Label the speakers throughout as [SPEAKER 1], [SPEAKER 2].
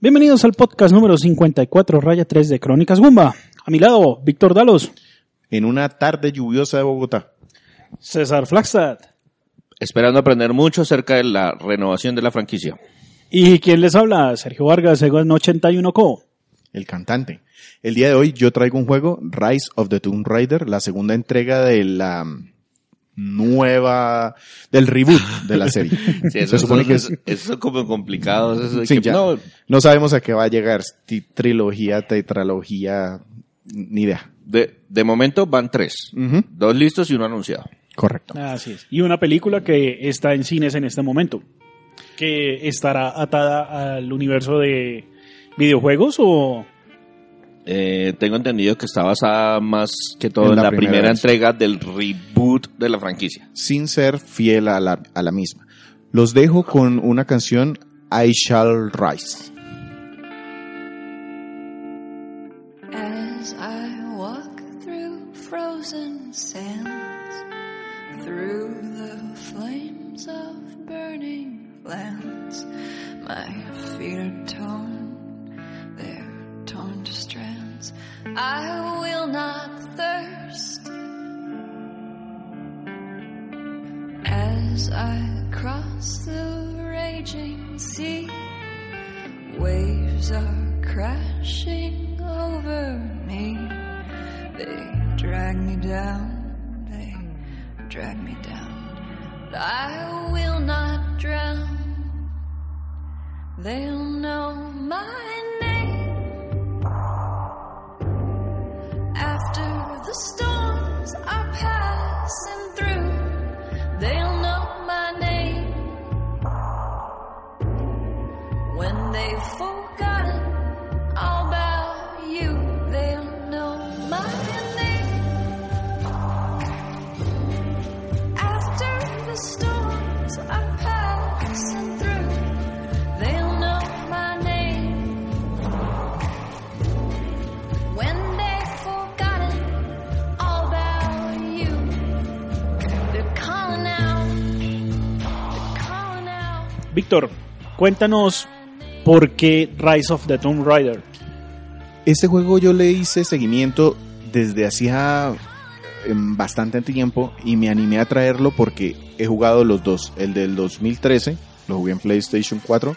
[SPEAKER 1] Bienvenidos al podcast número 54, raya 3 de Crónicas Gumba. A mi lado, Víctor Dalos,
[SPEAKER 2] En una tarde lluviosa de Bogotá.
[SPEAKER 1] César Flagstad
[SPEAKER 3] esperando aprender mucho acerca de la renovación de la franquicia.
[SPEAKER 1] y quien les habla, Sergio Vargas, Egon 81 Co.
[SPEAKER 2] el cantante. El día de hoy yo traigo un juego, Rise of the Tomb Raider, la segunda entrega de la nueva, del reboot de la serie.
[SPEAKER 3] Sí, eso,
[SPEAKER 2] Se supone que es,
[SPEAKER 3] eso- es como complicado. eso es
[SPEAKER 2] Sí,
[SPEAKER 3] que-
[SPEAKER 2] ya.
[SPEAKER 3] no,
[SPEAKER 2] no sabemos a qué va a llegar, trilogía, tetralogía, ni idea.
[SPEAKER 3] de, de momento van tres. Dos listos y uno anunciado.
[SPEAKER 2] Correcto.
[SPEAKER 1] Así es. Y una película que está en cines en este momento, que estará atada al universo de videojuegos o...
[SPEAKER 3] Eh, tengo entendido que está basada más que todo
[SPEAKER 2] En
[SPEAKER 3] en
[SPEAKER 2] la
[SPEAKER 3] la,
[SPEAKER 2] primera
[SPEAKER 3] entrega del reboot de la franquicia.
[SPEAKER 2] Sin ser fiel a la, a la misma. Los dejo con una canción, I Shall Rise.
[SPEAKER 4] As I walk through frozen sands, through the flames of burning lands, my feet are I will not thirst. As I cross the raging sea, Waves are crashing over me. They drag me down, they drag me down. But I will not drown. They'll know my
[SPEAKER 1] Víctor, cuéntanos por qué Rise of the Tomb Raider.
[SPEAKER 2] Este juego yo le hice seguimiento desde hacía em, bastante tiempo y me animé a traerlo porque he jugado los dos. El del 2013, lo jugué en PlayStation 4.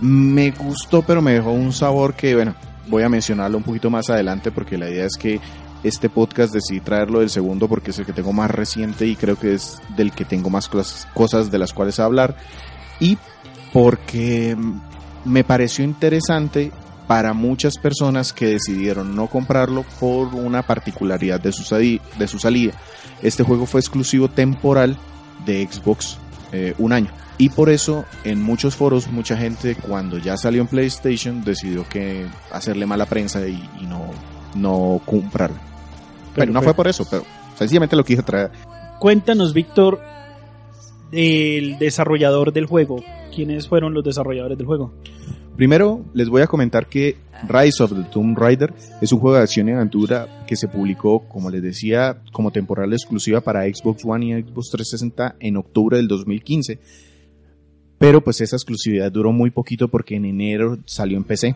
[SPEAKER 2] Me gustó, pero me dejó un sabor que, bueno, voy a mencionarlo un poquito más adelante porque la idea es que este podcast decidí traerlo del segundo porque es el que tengo más reciente y creo que es del que tengo más cosas, cosas de las cuales hablar. Y porque me pareció interesante para muchas personas que decidieron no comprarlo por una particularidad de su, de su salida. Este juego fue exclusivo temporal de Xbox eh, un año. Y por eso en muchos foros mucha gente cuando ya salió en PlayStation decidió que hacerle mala prensa y, y no, no comprarlo. Pero no fue por eso, pero sencillamente lo quise traer.
[SPEAKER 1] Cuéntanos, Víctor, el desarrollador del juego. ¿Quiénes fueron los desarrolladores del juego?
[SPEAKER 2] Primero, les voy a comentar que Rise of the Tomb Raider es un juego de acción y aventura que se publicó, como les decía, como temporal exclusiva para Xbox One y Xbox 360 en octubre del 2015. Pero pues esa exclusividad duró muy poquito porque en enero salió en PC,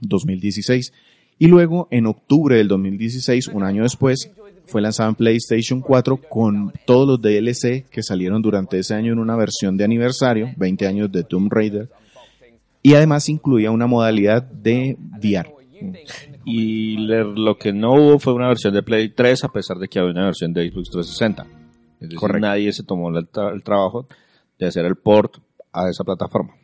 [SPEAKER 2] 2016. Y luego en octubre del 2016, un año después, fue lanzado en PlayStation 4 con todos los DLC que salieron durante ese año en una versión de aniversario, 20 años de Tomb Raider. Y además incluía una modalidad de VR.
[SPEAKER 3] Y le- lo que no hubo fue una versión de Play 3, a pesar de que había una versión de Xbox 360. Es decir,
[SPEAKER 2] Correcto.
[SPEAKER 3] nadie se tomó el, tra- el trabajo de hacer el port a esa plataforma.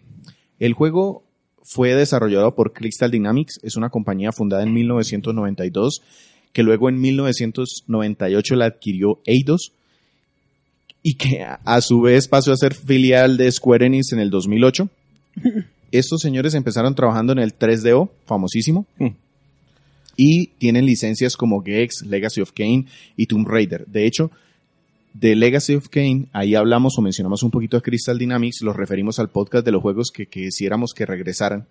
[SPEAKER 2] El juego fue desarrollado por Crystal Dynamics, es una compañía fundada en 1992 que luego en 1998 la adquirió Eidos y que a- su vez pasó a ser filial de Square Enix en el 2008. Estos señores empezaron trabajando en el 3DO, famosísimo, y tienen licencias como Gex, Legacy of Kain y Tomb Raider. De hecho, de Legacy of Kain, ahí hablamos o mencionamos un poquito a Crystal Dynamics, los referimos al podcast de los juegos que, que quisiéramos que regresaran.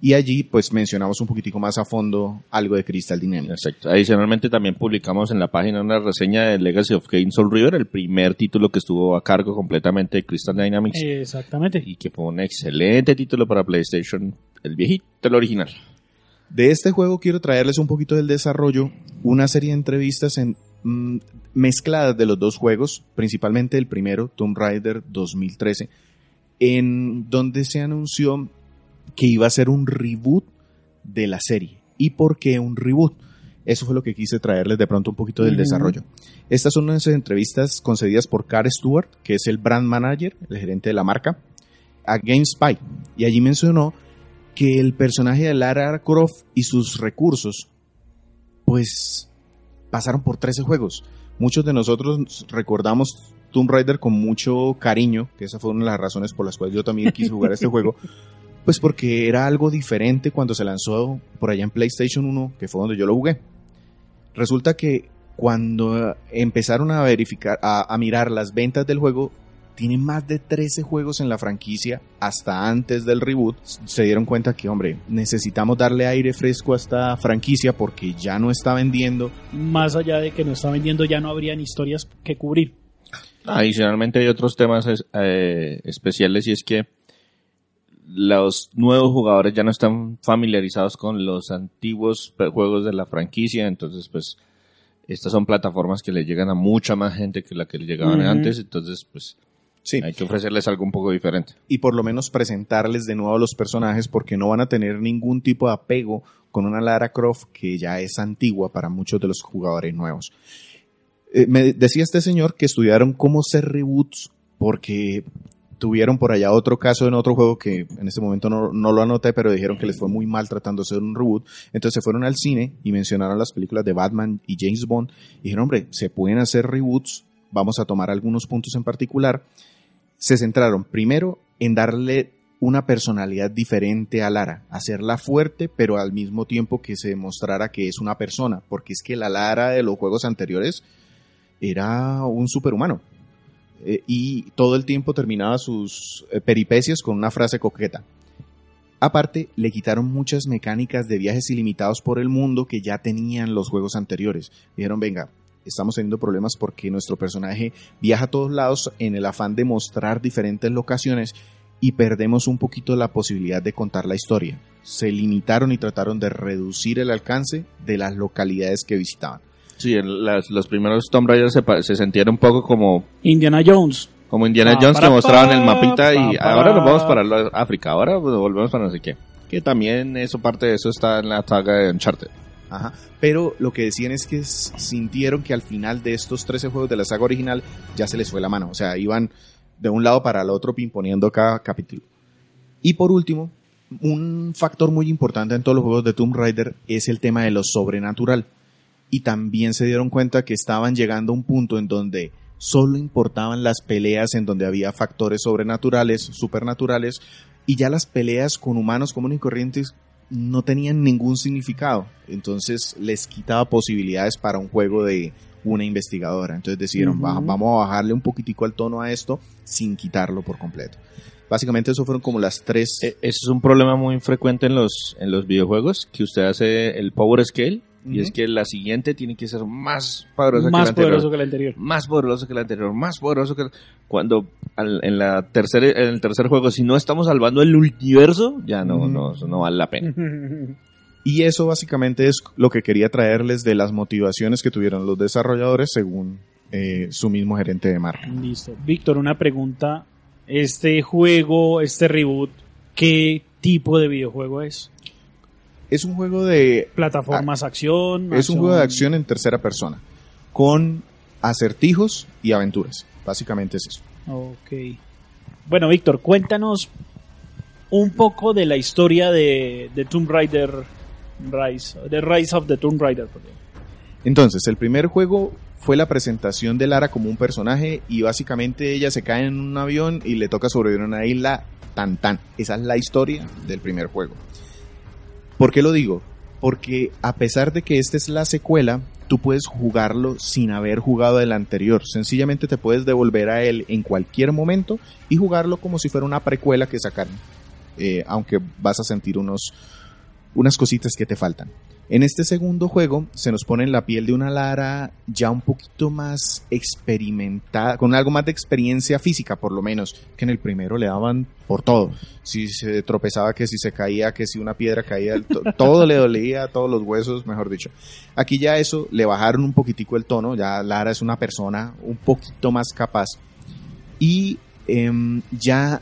[SPEAKER 2] Y allí pues mencionamos un poquitico más a fondo algo de Crystal Dynamics.
[SPEAKER 3] Exacto. Adicionalmente también publicamos en la página una reseña de Legacy of Kain Soul River, el primer título que estuvo a cargo completamente de Crystal Dynamics
[SPEAKER 1] Exactamente.
[SPEAKER 3] y que fue un excelente título para PlayStation, el viejito, el original.
[SPEAKER 2] De este juego quiero traerles un poquito del desarrollo, una serie de entrevistas en, mm, mezcladas de los dos juegos, principalmente el primero, Tomb Raider 2013, en donde se anunció que iba a ser un reboot de la serie. ¿Y por qué un reboot? Eso fue lo que quise traerles de pronto un poquito del desarrollo. Estas son unas entrevistas concedidas por Car Stewart, que es el brand manager, el gerente de la marca, a GameSpy. Y allí mencionó que el personaje de Lara Croft y sus recursos, pues pasaron por 13 juegos. Muchos de nosotros recordamos Tomb Raider con mucho cariño, que esa fue una de las razones por las cuales yo también quise jugar este juego, pues porque era algo diferente cuando se lanzó por allá en PlayStation 1, que fue donde yo lo jugué. Resulta que cuando eh, empezaron a verificar, a, a mirar las ventas del juego, tiene más de 13 juegos en la franquicia hasta antes del reboot. Se dieron cuenta que, hombre, necesitamos darle aire fresco a esta franquicia porque ya no está vendiendo.
[SPEAKER 1] Más allá de que no está vendiendo, ya no habrían historias que cubrir.
[SPEAKER 3] Adicionalmente hay otros temas eh, especiales y es que los nuevos jugadores ya no están familiarizados con los antiguos juegos de la franquicia, entonces pues estas son plataformas que le llegan a mucha más gente que la que le llegaban antes, entonces pues
[SPEAKER 2] Sí.
[SPEAKER 3] hay que ofrecerles algo un poco diferente.
[SPEAKER 2] y por lo menos presentarles de nuevo a los personajes porque no van a tener ningún tipo de apego con una Lara Croft que ya es antigua para muchos de los jugadores nuevos. Eh, me decía este señor que estudiaron cómo hacer reboots porque tuvieron por allá otro caso en otro juego que en este momento no, no lo anoté, pero dijeron que les fue muy mal tratando de hacer un reboot. Entonces se fueron al cine y mencionaron las películas de Batman y James Bond y dijeron, hombre, se pueden hacer reboots, vamos a tomar algunos puntos en particular se centraron primero en darle una personalidad diferente a Lara, hacerla fuerte, pero al mismo tiempo que se demostrara que es una persona, porque es que la Lara de los juegos anteriores era un superhumano. Eh, y todo el tiempo terminaba sus eh, peripecias con una frase coqueta. Aparte, le quitaron muchas mecánicas de viajes ilimitados por el mundo que ya tenían los juegos anteriores. Dijeron, venga, estamos teniendo problemas porque nuestro personaje viaja a todos lados en el afán de mostrar diferentes locaciones y perdemos un poquito la posibilidad de contar la historia. Se limitaron y trataron de reducir el alcance de las localidades que visitaban.
[SPEAKER 3] Sí, en las- los primeros Tomb Raider se, se sentían un poco como,
[SPEAKER 1] Indiana Jones.
[SPEAKER 3] como Indiana
[SPEAKER 1] Pa,
[SPEAKER 3] Jones que mostraban el
[SPEAKER 1] pa,
[SPEAKER 3] mapita y ahora nos vamos para la- África, ahora volvemos para no sé qué. Que también eso parte de eso está en la saga de Uncharted.
[SPEAKER 2] Ajá. Pero lo que decían es que sintieron que al final de estos 13 juegos de la saga original ya se les fue la mano. O sea, iban de un lado para el otro poniendo cada capítulo. Y por último, un factor muy importante en todos los juegos de Tomb Raider es el tema de lo sobrenatural. Y también se dieron cuenta que estaban llegando a un punto en donde solo importaban las peleas en donde había factores sobrenaturales, supernaturales, y ya las peleas con humanos comunes y corrientes no tenían ningún significado. Entonces les quitaba posibilidades para un juego de una investigadora. Entonces decidieron,
[SPEAKER 1] Ujú.
[SPEAKER 2] "Va- vamos a bajarle un poquitico al tono a esto sin quitarlo por completo. Básicamente eso fueron como las tres...
[SPEAKER 3] E- Ese es un problema muy frecuente en los, en los videojuegos, que usted hace el power scale, y es que la siguiente tiene que ser más poderosa que la
[SPEAKER 1] Más
[SPEAKER 3] anterior.
[SPEAKER 1] poderoso que el anterior.
[SPEAKER 3] Más poderoso que la anterior, más poderoso que cuando al- en la tercera en el tercer juego si no estamos salvando el universo, ya no no eso no vale la pena.
[SPEAKER 2] Y eso básicamente es lo que quería traerles de las motivaciones que tuvieron los desarrolladores según eh, su mismo gerente de marca.
[SPEAKER 1] Listo. Víctor, una pregunta. Este juego, este reboot, ¿qué tipo de videojuego es?
[SPEAKER 2] Es un juego de
[SPEAKER 1] ¿Plataformas, acción?
[SPEAKER 2] Es un juego de acción en tercera persona con acertijos y aventuras. Básicamente es eso.
[SPEAKER 1] Ok. Bueno, Víctor, cuéntanos un poco de la historia de, de Tomb Raider Rise, de Rise of the Tomb Raider. perdón.
[SPEAKER 2] Entonces, el primer juego fue la presentación de Lara como un personaje y básicamente ella se cae en un avión y le toca sobrevivir en una isla tan tan. Esa es la historia del primer juego. ¿Por qué lo digo? Porque a pesar de que esta es la secuela, tú puedes jugarlo sin haber jugado el anterior. Sencillamente te puedes devolver a él en cualquier momento y jugarlo como si fuera una precuela que sacaron. eh, aunque vas a sentir unos, unas cositas que te faltan. En este segundo juego se nos pone en la piel de una Lara ya un poquito más experimentada, con algo más de experiencia física por lo menos, que en el primero le daban por todo. Si se tropezaba, que si se caía, que si una piedra caía, to- todo le dolía, todos los huesos, mejor dicho. Aquí ya eso le bajaron un poquitico el tono, ya Lara es una persona un poquito más capaz y em, ya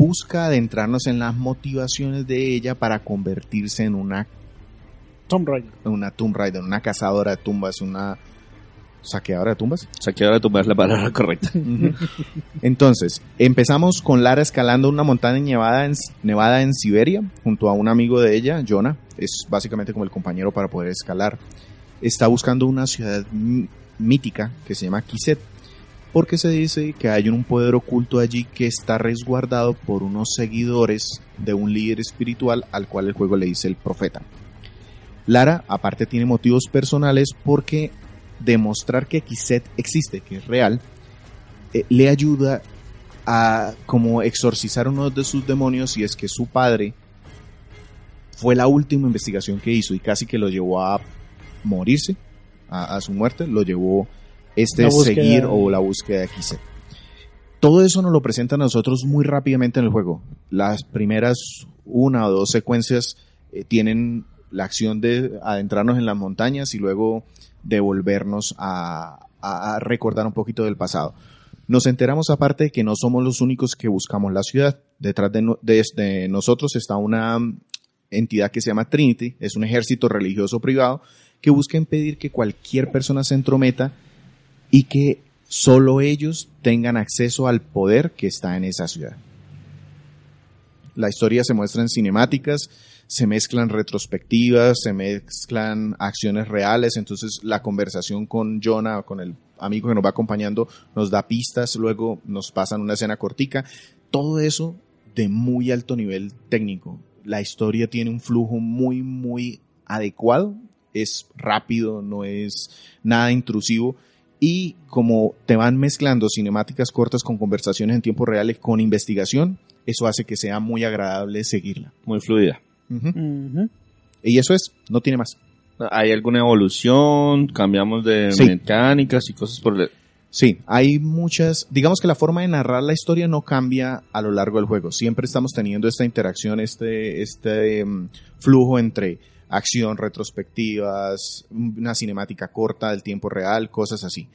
[SPEAKER 2] busca adentrarnos en las motivaciones de ella para convertirse en una
[SPEAKER 1] Tomb Raider.
[SPEAKER 2] una Tomb Raider, una cazadora de tumbas, una saqueadora de tumbas.
[SPEAKER 3] Saqueadora de tumbar es la palabra correcta.
[SPEAKER 2] Entonces, empezamos con Lara escalando una montaña nevada en, nevada en Siberia, junto a un amigo de ella, Jonah. Es básicamente como el compañero para poder escalar. Está buscando una ciudad mítica que se llama Kiset, porque se dice que hay un poder oculto allí que está resguardado por unos seguidores de un líder espiritual al cual el juego le dice el profeta. Lara, aparte, tiene motivos personales porque demostrar que Kiset existe, que es real, eh, le ayuda a como exorcizar uno de sus demonios y es que su padre fue la última investigación que hizo y casi que lo llevó a morirse, a, a su muerte, lo llevó este
[SPEAKER 1] búsqueda
[SPEAKER 2] seguir o la búsqueda de Kiset. Todo eso nos lo presentan a nosotros muy rápidamente en el juego. Las primeras una o dos secuencias eh, tienen la acción de adentrarnos en las montañas y luego devolvernos a, a- recordar un poquito del pasado. Nos enteramos aparte de que no somos los únicos que buscamos la ciudad. Detrás de, no- de- de nosotros está una entidad que se llama Trinity, es un ejército religioso privado que busca impedir que cualquier persona se entrometa y que solo ellos tengan acceso al poder que está en esa ciudad. La historia se muestra en cinemáticas, se mezclan retrospectivas, se mezclan acciones reales, entonces la conversación con Jonah o con el amigo que nos va acompañando nos da pistas, luego nos pasan una escena cortica, todo eso de muy alto nivel técnico. La historia tiene un flujo muy, muy adecuado, es rápido, no es nada intrusivo y como te van mezclando cinemáticas cortas con conversaciones en tiempo real y con investigación, eso hace que sea muy agradable seguirla.
[SPEAKER 3] Muy fluida.
[SPEAKER 2] Y eso es, no tiene más.
[SPEAKER 3] ¿Hay alguna evolución? ¿Cambiamos de
[SPEAKER 2] Sí.
[SPEAKER 3] mecánicas y cosas por el...
[SPEAKER 2] Sí, hay muchas, digamos que la forma de narrar la historia no cambia a lo largo del juego. Siempre estamos teniendo esta interacción, este, este mm, flujo entre acción, retrospectivas, una cinemática corta del tiempo real, cosas así.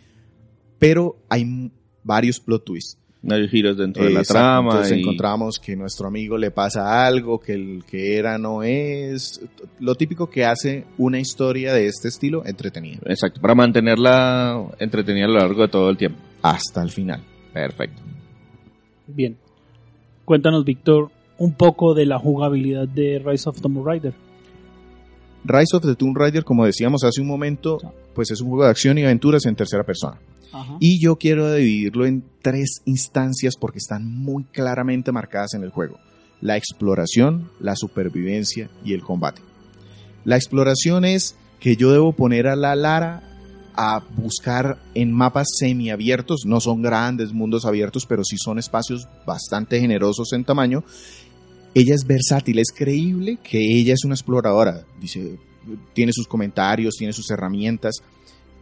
[SPEAKER 2] Pero hay varios plot twists.
[SPEAKER 3] Hay giros dentro de la
[SPEAKER 2] Exacto,
[SPEAKER 3] trama.
[SPEAKER 2] Entonces
[SPEAKER 3] y-
[SPEAKER 2] encontramos que nuestro amigo le pasa algo, que el que era no es. Lo típico que hace una historia de este estilo entretenida.
[SPEAKER 3] Exacto, para mantenerla entretenida a lo largo de todo el tiempo.
[SPEAKER 2] Hasta el final.
[SPEAKER 3] Perfecto.
[SPEAKER 1] Bien. Cuéntanos, Víctor, un poco de la jugabilidad de Rise of Tomb Raider.
[SPEAKER 2] Rise of the Tomb Raider, como decíamos hace un momento, pues es un juego de acción y aventuras en tercera persona.
[SPEAKER 1] Ajá.
[SPEAKER 2] Y yo quiero dividirlo en tres instancias porque están muy claramente marcadas en el juego. La exploración, la supervivencia y el combate. La exploración es que yo debo poner a la Lara a buscar en mapas semiabiertos, no son grandes mundos abiertos, pero sí son espacios bastante generosos en tamaño. Ella es versátil, es creíble que ella es una exploradora, dice, tiene sus comentarios, tiene sus herramientas,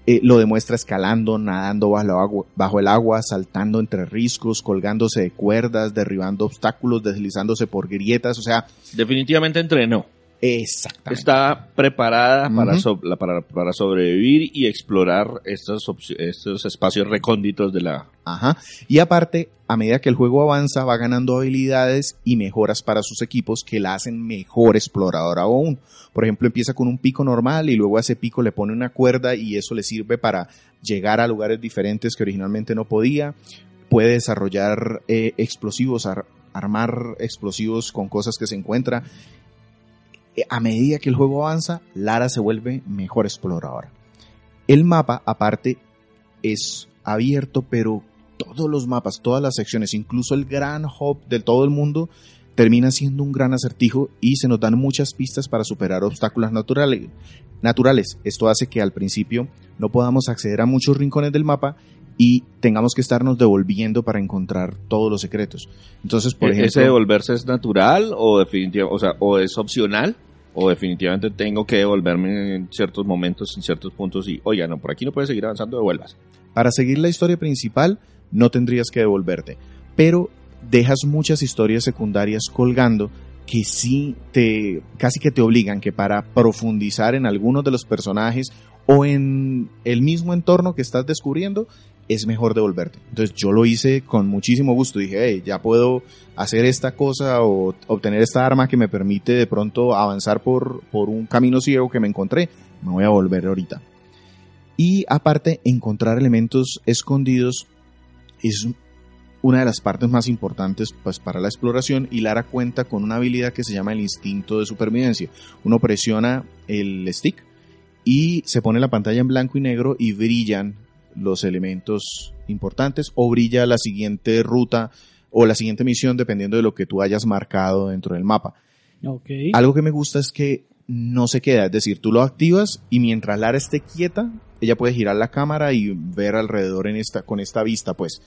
[SPEAKER 2] eh, lo demuestra escalando, nadando bajo bajo el agua, saltando entre riscos, colgándose de cuerdas, derribando obstáculos, deslizándose por grietas, o sea,
[SPEAKER 3] Definitivamente entrenó.
[SPEAKER 2] Exactamente.
[SPEAKER 3] Está preparada para,
[SPEAKER 2] Ujú.
[SPEAKER 3] so- la- para, para sobrevivir y explorar estos, estos espacios recónditos de la...
[SPEAKER 2] Ajá. Y aparte, a medida que el juego avanza, va ganando habilidades y mejoras para sus equipos que la hacen mejor exploradora aún. Por ejemplo, empieza con un pico normal y luego a ese pico le pone una cuerda y eso le sirve para llegar a lugares diferentes que originalmente no podía. Puede desarrollar eh, explosivos, ar- armar explosivos con cosas que se encuentra. Eh, A medida que el juego avanza, Lara se vuelve mejor exploradora. El mapa, aparte, es abierto, pero todos los mapas, todas las secciones, incluso el gran hub de todo el mundo, termina siendo un gran acertijo y se nos dan muchas pistas para superar obstáculos naturales. naturales. Esto hace que al principio no podamos acceder a muchos rincones del mapa y tengamos que estarnos devolviendo para encontrar todos los secretos. Entonces, por
[SPEAKER 3] ¿E-
[SPEAKER 2] ejemplo,
[SPEAKER 3] ¿Ese devolverse es natural o definitivamente, o sea, o es opcional? O definitivamente tengo que devolverme en ciertos momentos, en ciertos puntos y, oiga, no, por aquí no puedes seguir avanzando, devuelvas.
[SPEAKER 2] para seguir la historia principal no tendrías que devolverte, pero dejas muchas historias secundarias colgando que sí te casi que te obligan que para profundizar en algunos de los personajes o en el mismo entorno que estás descubriendo es mejor devolverte. Entonces yo lo hice con muchísimo gusto. Dije, ya puedo hacer esta cosa o obtener esta arma que me permite de pronto avanzar por, por un camino ciego que me encontré. Me voy a volver ahorita. Y aparte, encontrar elementos escondidos es una de las partes más importantes pues, para la exploración y Lara cuenta con una habilidad que se llama el instinto de supervivencia. Uno presiona el stick y se pone la pantalla en blanco y negro y brillan los elementos importantes o brilla la siguiente ruta o la siguiente misión dependiendo de lo que tú hayas marcado dentro del mapa.
[SPEAKER 1] Ok.
[SPEAKER 2] Algo que me gusta es que no se queda, es decir, tú lo activas y mientras Lara esté quieta, ella puede girar la cámara y ver alrededor en esta, con esta vista, pues.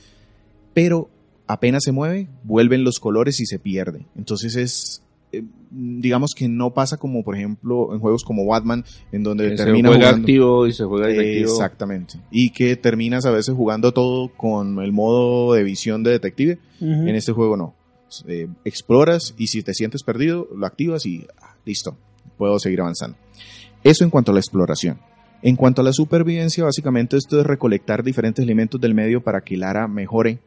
[SPEAKER 2] Pero apenas se mueve, vuelven los colores y se pierde. Entonces es, eh, digamos que no pasa como, por ejemplo, en juegos como Batman, en donde
[SPEAKER 3] se
[SPEAKER 2] termina
[SPEAKER 3] juega
[SPEAKER 2] jugando-
[SPEAKER 3] activo y se juega detectivo.
[SPEAKER 2] Exactamente. Y que terminas a veces jugando todo con el modo de visión de detective. En este juego no. Eh, exploras y si te sientes perdido, lo activas y ah, listo, puedo seguir avanzando. Eso en cuanto a la exploración. En cuanto a la supervivencia, básicamente esto es recolectar diferentes elementos del medio para que Lara mejore,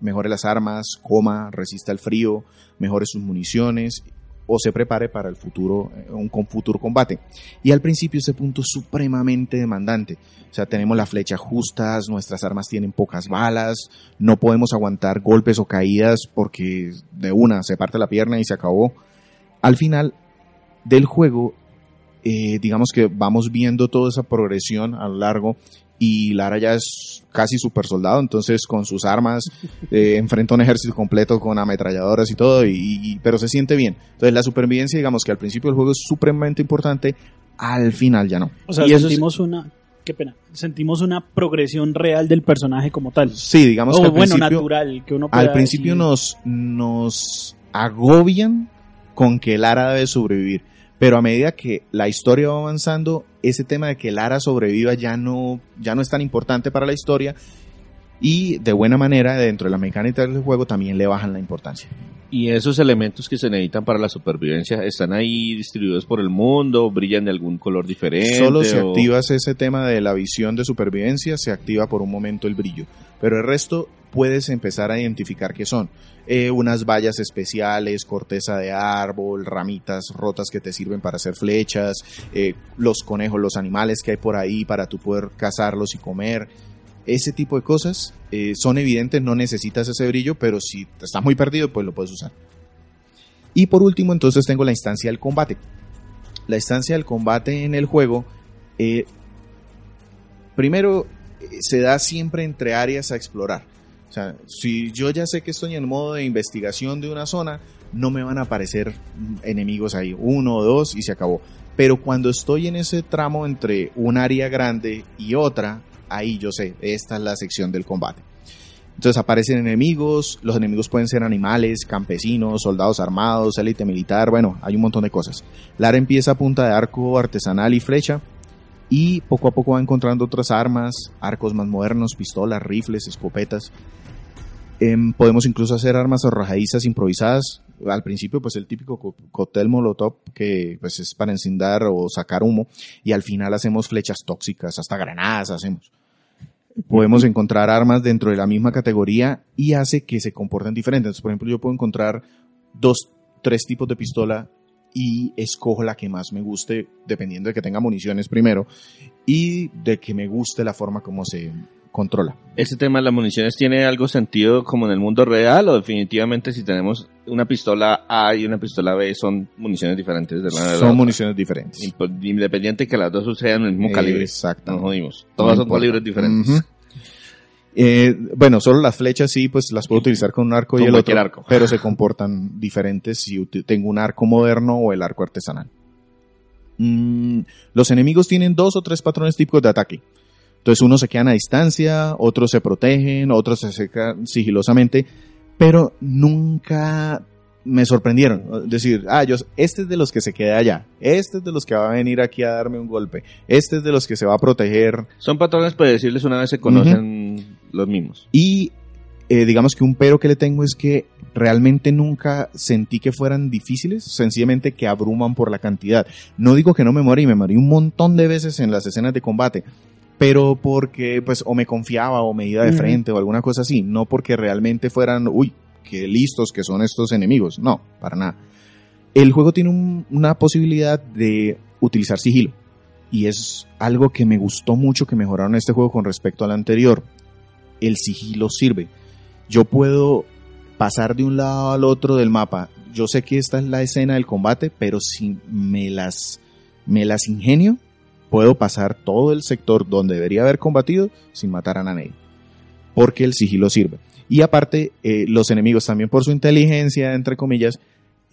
[SPEAKER 2] mejore las armas, coma, resista el frío, mejore sus municiones o se prepare para el futuro, eh, un futuro combate. Y al principio ese punto es supremamente demandante. O sea, tenemos las flechas justas, nuestras armas tienen pocas balas, no podemos aguantar golpes o caídas porque de una se parte la pierna y se acabó. Al final del juego, eh, digamos que vamos viendo toda esa progresión a lo largo y Lara ya es casi super soldado, entonces con sus armas eh, enfrenta un ejército completo con ametralladoras y todo, y, y- pero se siente bien. Entonces la supervivencia, digamos que al principio del juego es supremamente importante, al final ya no.
[SPEAKER 1] O sea,
[SPEAKER 3] Y eso es-
[SPEAKER 1] sentimos una. Qué pena. Sentimos una progresión real del personaje como tal.
[SPEAKER 2] Sí, digamos que al
[SPEAKER 1] bueno,
[SPEAKER 2] principio,
[SPEAKER 1] natural. Que uno
[SPEAKER 2] al principio
[SPEAKER 1] decir-
[SPEAKER 2] nos, nos agobian con que Lara debe sobrevivir. Pero a medida que la historia va avanzando, ese tema de que Lara sobreviva ya no, ya no es tan importante para la historia. Y de buena manera, dentro de la mecánica del juego, también le bajan la importancia.
[SPEAKER 3] Y esos elementos que se necesitan para la supervivencia están ahí distribuidos por el mundo, brillan de algún color diferente.
[SPEAKER 2] Solo si
[SPEAKER 3] o-
[SPEAKER 2] activas ese tema de la visión de supervivencia, se activa por un momento el brillo. Pero el resto puedes empezar a identificar qué son. Eh, unas vallas especiales, corteza de árbol, ramitas rotas que te sirven para hacer flechas, eh, los conejos, los animales que hay por ahí para tú poder cazarlos y comer. Ese tipo de cosas eh, son evidentes, no necesitas ese brillo, pero si estás muy perdido, pues lo puedes usar. Y por último, entonces tengo la instancia del combate. La instancia del combate en el juego, primero, se da siempre entre áreas a explorar. O sea, si yo ya sé que estoy en modo de investigación de una zona, no me van a aparecer enemigos ahí, uno o dos y se acabó. Pero cuando estoy en ese tramo entre un área grande y otra, ahí yo sé, esta es la sección del combate. Entonces aparecen enemigos, los enemigos pueden ser animales, campesinos, soldados armados, élite militar, bueno, hay un montón de cosas. Lara empieza a punta de arco artesanal y flecha y poco a poco va encontrando otras armas, arcos más modernos, pistolas, rifles, escopetas. Em, podemos incluso hacer armas arrojadizas improvisadas. Al principio, pues el típico co- cóctel molotov que pues es para encendar o sacar humo. Y al final hacemos flechas tóxicas, hasta granadas hacemos. Podemos encontrar armas dentro de la misma categoría y hace que se comporten diferentes. Por ejemplo, yo puedo encontrar dos, tres tipos de pistola y escojo la que más me guste, dependiendo de que tenga municiones primero y de que me guste la forma como se controla.
[SPEAKER 3] ¿Este tema de las municiones tiene algo sentido como en el mundo real o definitivamente si tenemos una pistola A y una pistola B son municiones diferentes de la de la
[SPEAKER 2] Son municiones diferentes.
[SPEAKER 3] Independiente que las dos sean el mismo calibre. Nos
[SPEAKER 2] Exactamente.
[SPEAKER 3] jodimos.
[SPEAKER 2] No
[SPEAKER 3] Todas son
[SPEAKER 2] importa.
[SPEAKER 3] calibres diferentes.
[SPEAKER 2] Ujú. Eh, bueno, solo las flechas sí, pues las puedo utilizar con un arco
[SPEAKER 3] Con
[SPEAKER 2] y el otro,
[SPEAKER 3] arco.
[SPEAKER 2] pero se comportan diferentes si tengo un arco moderno o el arco artesanal. Mm, los enemigos tienen dos o tres patrones típicos de ataque. Entonces unos se quedan a distancia, otros se protegen, otros se acercan sigilosamente, pero nunca me sorprendieron. Decir, ah, yo, este es de los que se queda allá, este es de los que va a venir aquí a darme un golpe, este es de los que se va a proteger.
[SPEAKER 3] Son patrones predecibles una vez se conocen los mismos.
[SPEAKER 2] Y eh, digamos que un pero que le tengo es que realmente nunca sentí que fueran difíciles, sencillamente que abruman por la cantidad. No digo que no me morí, me morí un montón de veces en las escenas de combate, pero porque pues o me confiaba o me iba de
[SPEAKER 1] Ujú.
[SPEAKER 2] frente o alguna cosa así, no porque realmente fueran, uy, qué listos que son estos enemigos, no, para nada. El juego tiene un- una posibilidad de utilizar sigilo y es algo que me gustó mucho que mejoraron este juego con respecto al anterior. El sigilo sirve. Yo puedo pasar de un lado al otro del mapa. Yo sé que esta es la escena del combate, pero si me las, me las ingenio, puedo pasar todo el sector donde debería haber combatido sin matar a nadie. Porque el sigilo sirve. Y aparte, eh, los enemigos también por su inteligencia, entre comillas,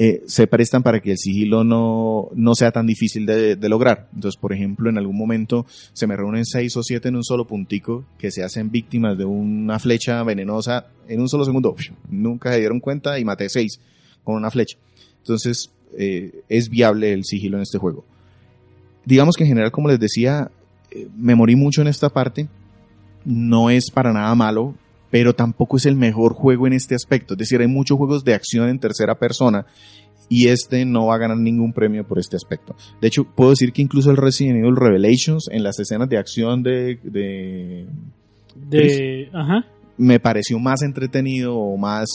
[SPEAKER 2] eh, se prestan para que el sigilo no, no sea tan difícil de, de lograr. Entonces, por ejemplo, en algún momento se me reúnen seis o siete en un solo puntico que se hacen víctimas de una flecha venenosa en un solo segundo. Nunca se dieron cuenta y maté seis con una flecha. Entonces, eh, es viable el sigilo en este juego. Digamos que en general, como les decía, eh, me morí mucho en esta parte. No es para nada malo, pero tampoco es el mejor juego en este aspecto. Es decir, hay muchos juegos de acción en tercera persona y este no va a ganar ningún premio por este aspecto. De hecho, puedo decir que incluso el Resident Evil Revelations en las escenas de acción de, de
[SPEAKER 1] De, ajá.
[SPEAKER 2] me pareció más entretenido o más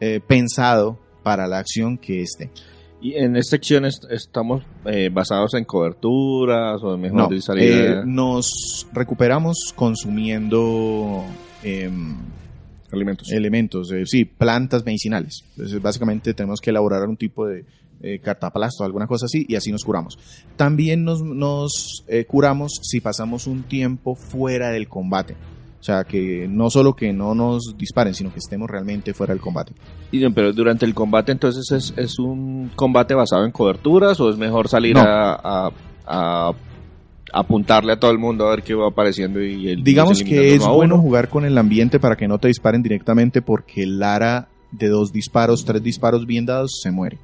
[SPEAKER 2] eh, pensado para la acción que este.
[SPEAKER 3] Y en esta acción est- estamos eh, basados en coberturas o mejor
[SPEAKER 2] No,
[SPEAKER 3] dicho,
[SPEAKER 2] eh,
[SPEAKER 3] salida
[SPEAKER 2] nos recuperamos consumiendo em,
[SPEAKER 3] alimentos.
[SPEAKER 2] elementos, eh, sí, plantas medicinales. Entonces, básicamente tenemos que elaborar un tipo de eh, cartaplasto, alguna cosa así, y así nos curamos. También nos, nos eh, curamos si pasamos un tiempo fuera del combate. O sea, que no solo que no nos disparen, sino que estemos realmente fuera del combate.
[SPEAKER 3] Y, pero durante el combate entonces es, es un combate basado en coberturas o es mejor salir
[SPEAKER 2] No.
[SPEAKER 3] a, a- a apuntarle a todo el mundo a ver qué va apareciendo y el
[SPEAKER 2] Digamos que es bueno jugar con el ambiente para que no te disparen directamente porque Lara de dos disparos, tres disparos bien dados se muere.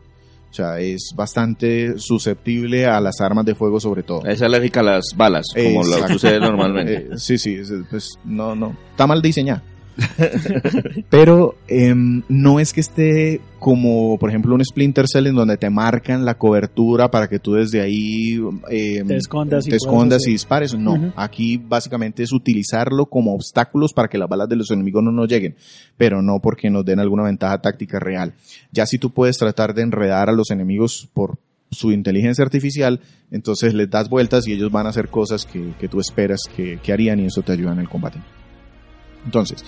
[SPEAKER 2] O sea, es bastante susceptible a las armas de fuego sobre todo.
[SPEAKER 3] Es alérgica a las balas, como lo sucede normalmente.
[SPEAKER 2] Eh, sí, sí, es- pues no, no, está mal diseñada. Pero em, no es que esté como, por ejemplo, un Splinter Cell en donde te marcan la cobertura para que tú desde ahí em,
[SPEAKER 1] Te escondas y
[SPEAKER 2] te escondas y dispares. No, aquí básicamente es utilizarlo como obstáculos para que las balas de los enemigos no nos lleguen, pero no porque nos den alguna ventaja táctica real. Ya si tú puedes tratar de enredar a los enemigos por su inteligencia artificial, entonces les das vueltas y ellos van a hacer cosas que, que tú esperas que, que harían y eso te ayuda en el combate. Entonces,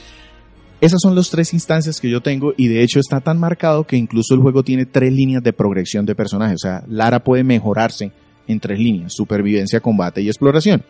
[SPEAKER 2] esas son las tres instancias que yo tengo y de hecho está tan marcado que incluso el juego tiene tres líneas de progresión de personajes. O sea, Lara puede mejorarse en tres líneas, supervivencia, combate y exploración.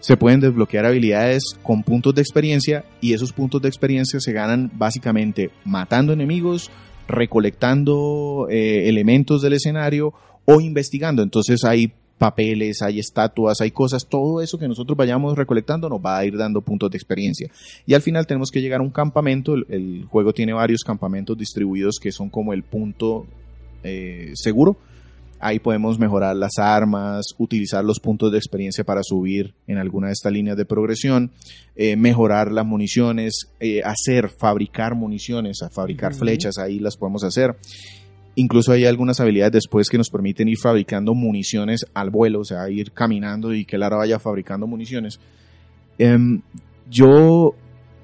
[SPEAKER 2] Se pueden desbloquear habilidades con puntos de experiencia y esos puntos de experiencia se ganan básicamente matando enemigos, recolectando eh, elementos del escenario o investigando. Entonces hay papeles, hay estatuas, hay cosas, todo eso que nosotros vayamos recolectando nos va a ir dando puntos de experiencia. Y al final tenemos que llegar a un campamento, el, el juego tiene varios campamentos distribuidos que son como el punto eh, seguro. Ahí podemos mejorar las armas, utilizar los puntos de experiencia para subir en alguna de estas líneas de progresión, eh, mejorar las municiones, eh, hacer, fabricar municiones, fabricar flechas, ahí las podemos hacer. Incluso hay algunas habilidades después que nos permiten ir fabricando municiones al vuelo, o sea, ir caminando y que Lara vaya fabricando municiones. Em, yo,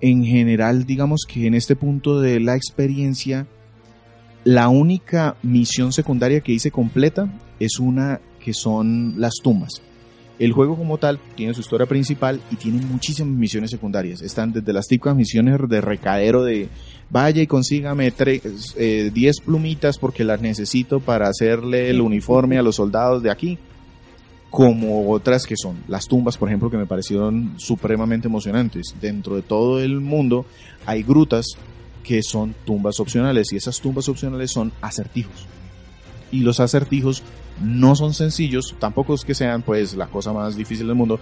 [SPEAKER 2] en general, digamos que en este punto de la experiencia, la única misión secundaria que hice completa es una que son las tumbas. El juego como tal tiene su historia principal y tiene muchísimas misiones secundarias. Están desde las típicas misiones de recadero de vaya y consígame tres, eh, 10 plumitas porque las necesito para hacerle el uniforme a los soldados de aquí, como otras que son las tumbas, por ejemplo, que me parecieron supremamente emocionantes. Dentro de todo el mundo hay grutas que son tumbas opcionales y esas tumbas opcionales son acertijos. Y los acertijos no son sencillos, tampoco es que sean pues la cosa más difícil del mundo,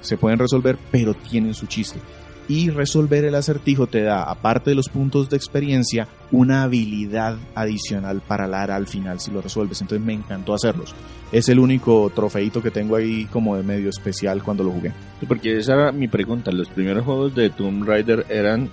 [SPEAKER 2] se pueden resolver, pero tienen su chiste. Y resolver el acertijo te da, aparte de los puntos de experiencia, una habilidad adicional para Lara al final si lo resuelves. Entonces me encantó hacerlos. Es el único trofeito que tengo ahí como de medio especial cuando lo jugué.
[SPEAKER 3] Sí, Porque esa era mi pregunta. Los primeros juegos de Tomb Raider eran.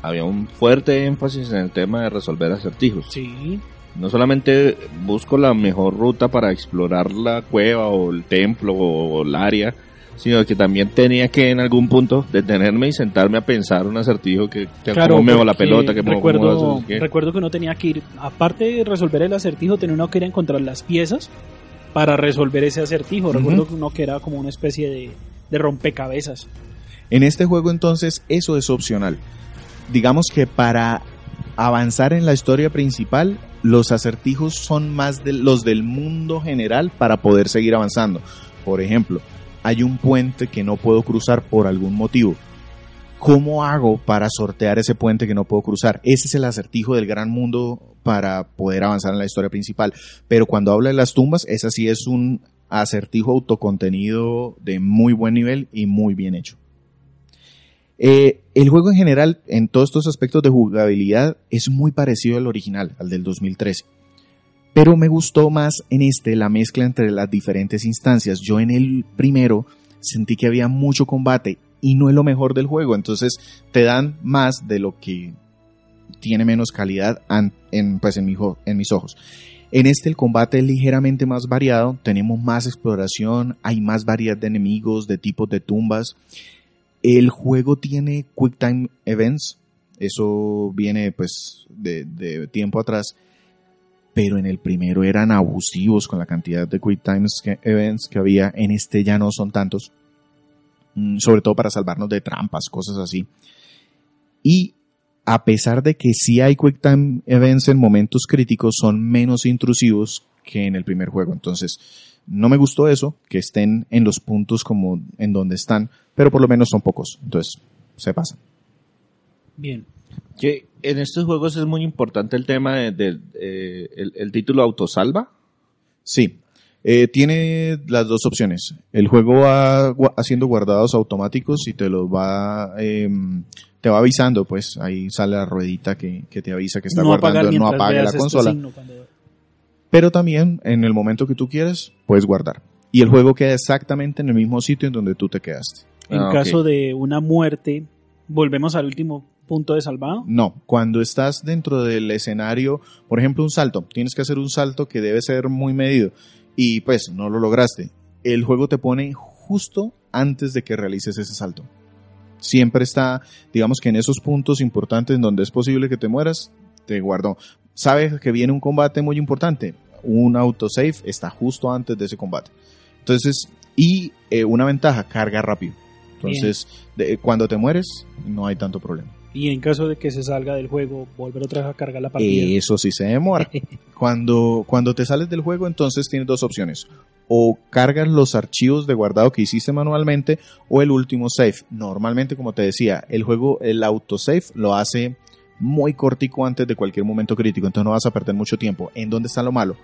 [SPEAKER 3] Había un fuerte énfasis en el tema de resolver acertijos.
[SPEAKER 1] Sí.
[SPEAKER 3] No solamente busco la mejor ruta para explorar la cueva o el templo o el área, sino que también tenía que en algún punto detenerme y sentarme a pensar un acertijo que, que cómo me la pelota, que
[SPEAKER 1] recuerdo,
[SPEAKER 3] cómo
[SPEAKER 1] recuerdo que uno tenía que ir, aparte de resolver el acertijo, tenía uno que ir a encontrar las piezas para resolver ese acertijo. Recuerdo que uno que era como una especie de, de rompecabezas.
[SPEAKER 2] En este juego entonces eso es opcional. Digamos que para avanzar en la historia principal, los acertijos son más de los del mundo general para poder seguir avanzando. Por ejemplo, hay un puente que no puedo cruzar por algún motivo. ¿Cómo hago para sortear ese puente que no puedo cruzar? Ese es el acertijo del gran mundo para poder avanzar en la historia principal. Pero cuando habla de las tumbas, ese sí es un acertijo autocontenido de muy buen nivel y muy bien hecho. Eh, el juego en general, en todos estos aspectos de jugabilidad, es muy parecido al original, al del 2013. Pero me gustó más en este la mezcla entre las diferentes instancias. Yo en el primero sentí que había mucho combate y no es lo mejor del juego. Entonces te dan más de lo que tiene menos calidad en, pues, mi en mis ojos. En este el combate es ligeramente más variado, tenemos más exploración, hay más variedad de enemigos, de tipos de tumbas. El juego tiene Quick Time Events, eso viene pues de, de tiempo atrás, pero en el primero eran abusivos con la cantidad de Quick Time Events que había, en este ya no son tantos, Mm, sobre todo para salvarnos de trampas, cosas así. Y a pesar de que sí hay Quick Time Events en momentos críticos, son menos intrusivos que en el primer juego. Entonces, no me gustó eso, que estén en los puntos como en donde están, pero por lo menos son pocos. Entonces, se pasan.
[SPEAKER 1] Bien.
[SPEAKER 3] Que en estos juegos es muy importante el tema de, de- eh, el, el título autosalva.
[SPEAKER 2] Sí. Eh, tiene las dos opciones. El juego va haciendo guardados automáticos y te los va, em, te va avisando, pues ahí sale la ruedita que, que te avisa que está
[SPEAKER 1] no
[SPEAKER 2] guardando, no
[SPEAKER 1] veas
[SPEAKER 2] la
[SPEAKER 1] este
[SPEAKER 2] consola.
[SPEAKER 1] signo cuando-
[SPEAKER 2] pero también en el momento que tú quieres puedes guardar. Y el juego queda exactamente en el mismo sitio en donde tú te quedaste.
[SPEAKER 1] En
[SPEAKER 3] Ah,
[SPEAKER 1] caso de una muerte, volvemos al último punto de salvado.
[SPEAKER 2] No, cuando estás dentro del escenario, por ejemplo, un salto, tienes que hacer un salto que debe ser muy medido y pues no lo lograste. El juego te pone justo antes de que realices ese salto. Siempre está, digamos que en esos puntos importantes en donde es posible que te mueras, te guardó. Sabes que viene un combate muy importante. Un autosave está justo antes de ese combate. Entonces, y eh, una ventaja, carga rápido. Entonces, de- cuando te mueres, no hay tanto problema.
[SPEAKER 1] Y en caso de que se salga del juego, volver otra vez a cargar la partida.
[SPEAKER 2] Eso sí se demora. Cuando, cuando te sales del juego, entonces tienes dos opciones. O cargas los archivos de guardado que hiciste manualmente o el último save. Normalmente, como te decía, el juego, el autosave lo hace muy cortico antes de cualquier momento crítico, entonces no vas a perder mucho tiempo. ¿En dónde está lo malo?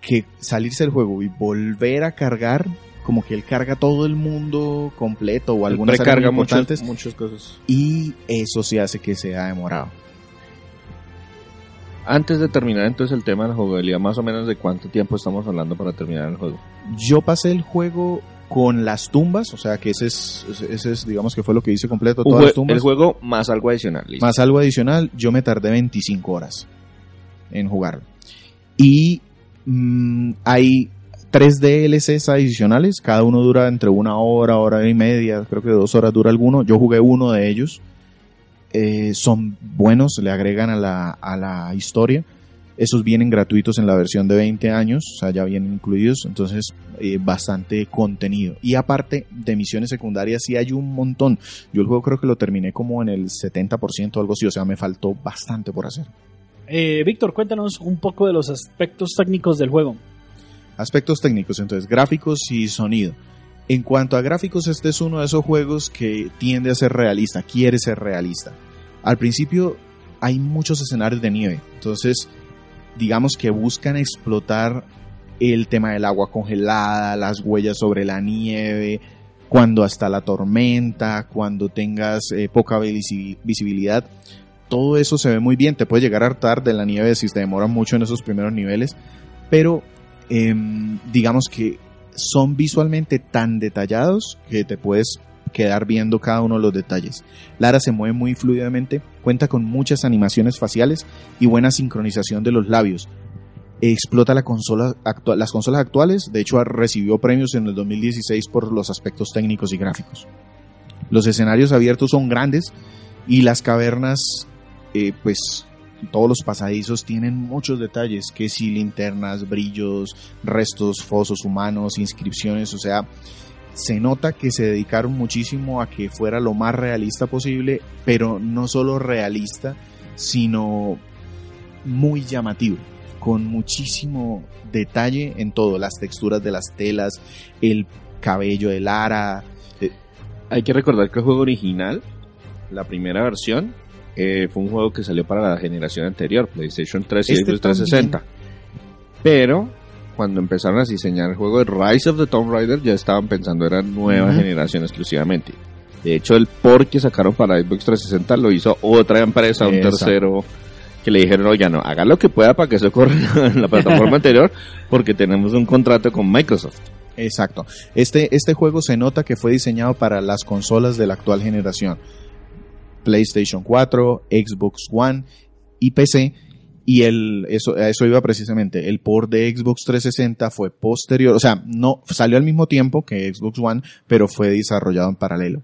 [SPEAKER 2] Que salirse del juego y volver a cargar, como que él carga todo el mundo completo o algunas muy
[SPEAKER 3] muchas, muchas cosas.
[SPEAKER 2] y eso sí hace que sea demorado.
[SPEAKER 3] Antes de terminar entonces el tema de la jugabilidad, más o menos de cuánto tiempo estamos hablando para terminar el juego.
[SPEAKER 2] Yo pasé el juego con las tumbas, o sea que ese es, ese es digamos que fue lo que hice completo, todas las tumbas.
[SPEAKER 3] el juego más algo adicional. listo.
[SPEAKER 2] Más algo adicional, yo me tardé 25 horas en jugarlo. Y mm, hay tres DLCs adicionales, cada uno dura entre una hora, hora y media, creo que dos horas dura alguno. Yo jugué uno de ellos. Eh, son buenos, le agregan a la, a la historia. Esos vienen gratuitos en la versión de 20 años, o sea, ya vienen incluidos, entonces eh, bastante contenido. Y aparte de misiones secundarias, sí hay un montón. Yo el juego creo que lo terminé como en el 70% o algo así, o sea, me faltó bastante por hacer.
[SPEAKER 1] Eh, Víctor, cuéntanos un poco de los aspectos técnicos del juego.
[SPEAKER 2] Aspectos técnicos, entonces, gráficos y sonido. En cuanto a gráficos, este es uno de esos juegos que tiende a ser realista, quiere ser realista. Al principio hay muchos escenarios de nieve, entonces digamos que buscan explotar el tema del agua congelada, las huellas sobre la nieve, cuando hasta la tormenta, cuando tengas eh, poca visi- visibilidad, todo eso se ve muy bien. Te puede llegar a hartar de la nieve si te demora mucho en esos primeros niveles, pero em, digamos que son visualmente tan detallados que te puedes quedar viendo cada uno de los detalles. Lara se mueve muy fluidamente, cuenta con muchas animaciones faciales y buena sincronización de los labios. Explota las consolas actuales, de hecho recibió premios en el 2016 por los aspectos técnicos y gráficos. Los escenarios abiertos son grandes y las cavernas, eh, pues todos los pasadizos tienen muchos detalles, que si linternas, brillos, restos, fosos humanos, inscripciones, o sea, se nota que se dedicaron muchísimo a que fuera lo más realista posible, pero no solo realista, sino muy llamativo, con muchísimo detalle en todo, las texturas de las telas, el cabello de Lara,
[SPEAKER 3] Hay que recordar que el juego original, la primera versión, eh, fue un juego que salió para la generación anterior, PlayStation 3 y
[SPEAKER 2] Este
[SPEAKER 3] Xbox 360. Pero cuando empezaron a diseñar el juego de Rise of the Tomb Raider, ya estaban pensando era nueva generación exclusivamente. De hecho, el port que sacaron para Xbox 360 lo hizo otra empresa, un
[SPEAKER 2] Exacto.
[SPEAKER 3] tercero, que le dijeron, oye, no, haga lo que pueda para que eso corra en la plataforma anterior, porque tenemos un contrato con Microsoft.
[SPEAKER 2] Exacto. Este, este juego se nota que fue diseñado para las consolas de la actual generación. PlayStation 4, Xbox One y PC. Y el, eso, a eso iba precisamente. El port de Xbox 360 fue posterior, o sea, no salió al mismo tiempo que Xbox One, pero fue desarrollado en paralelo.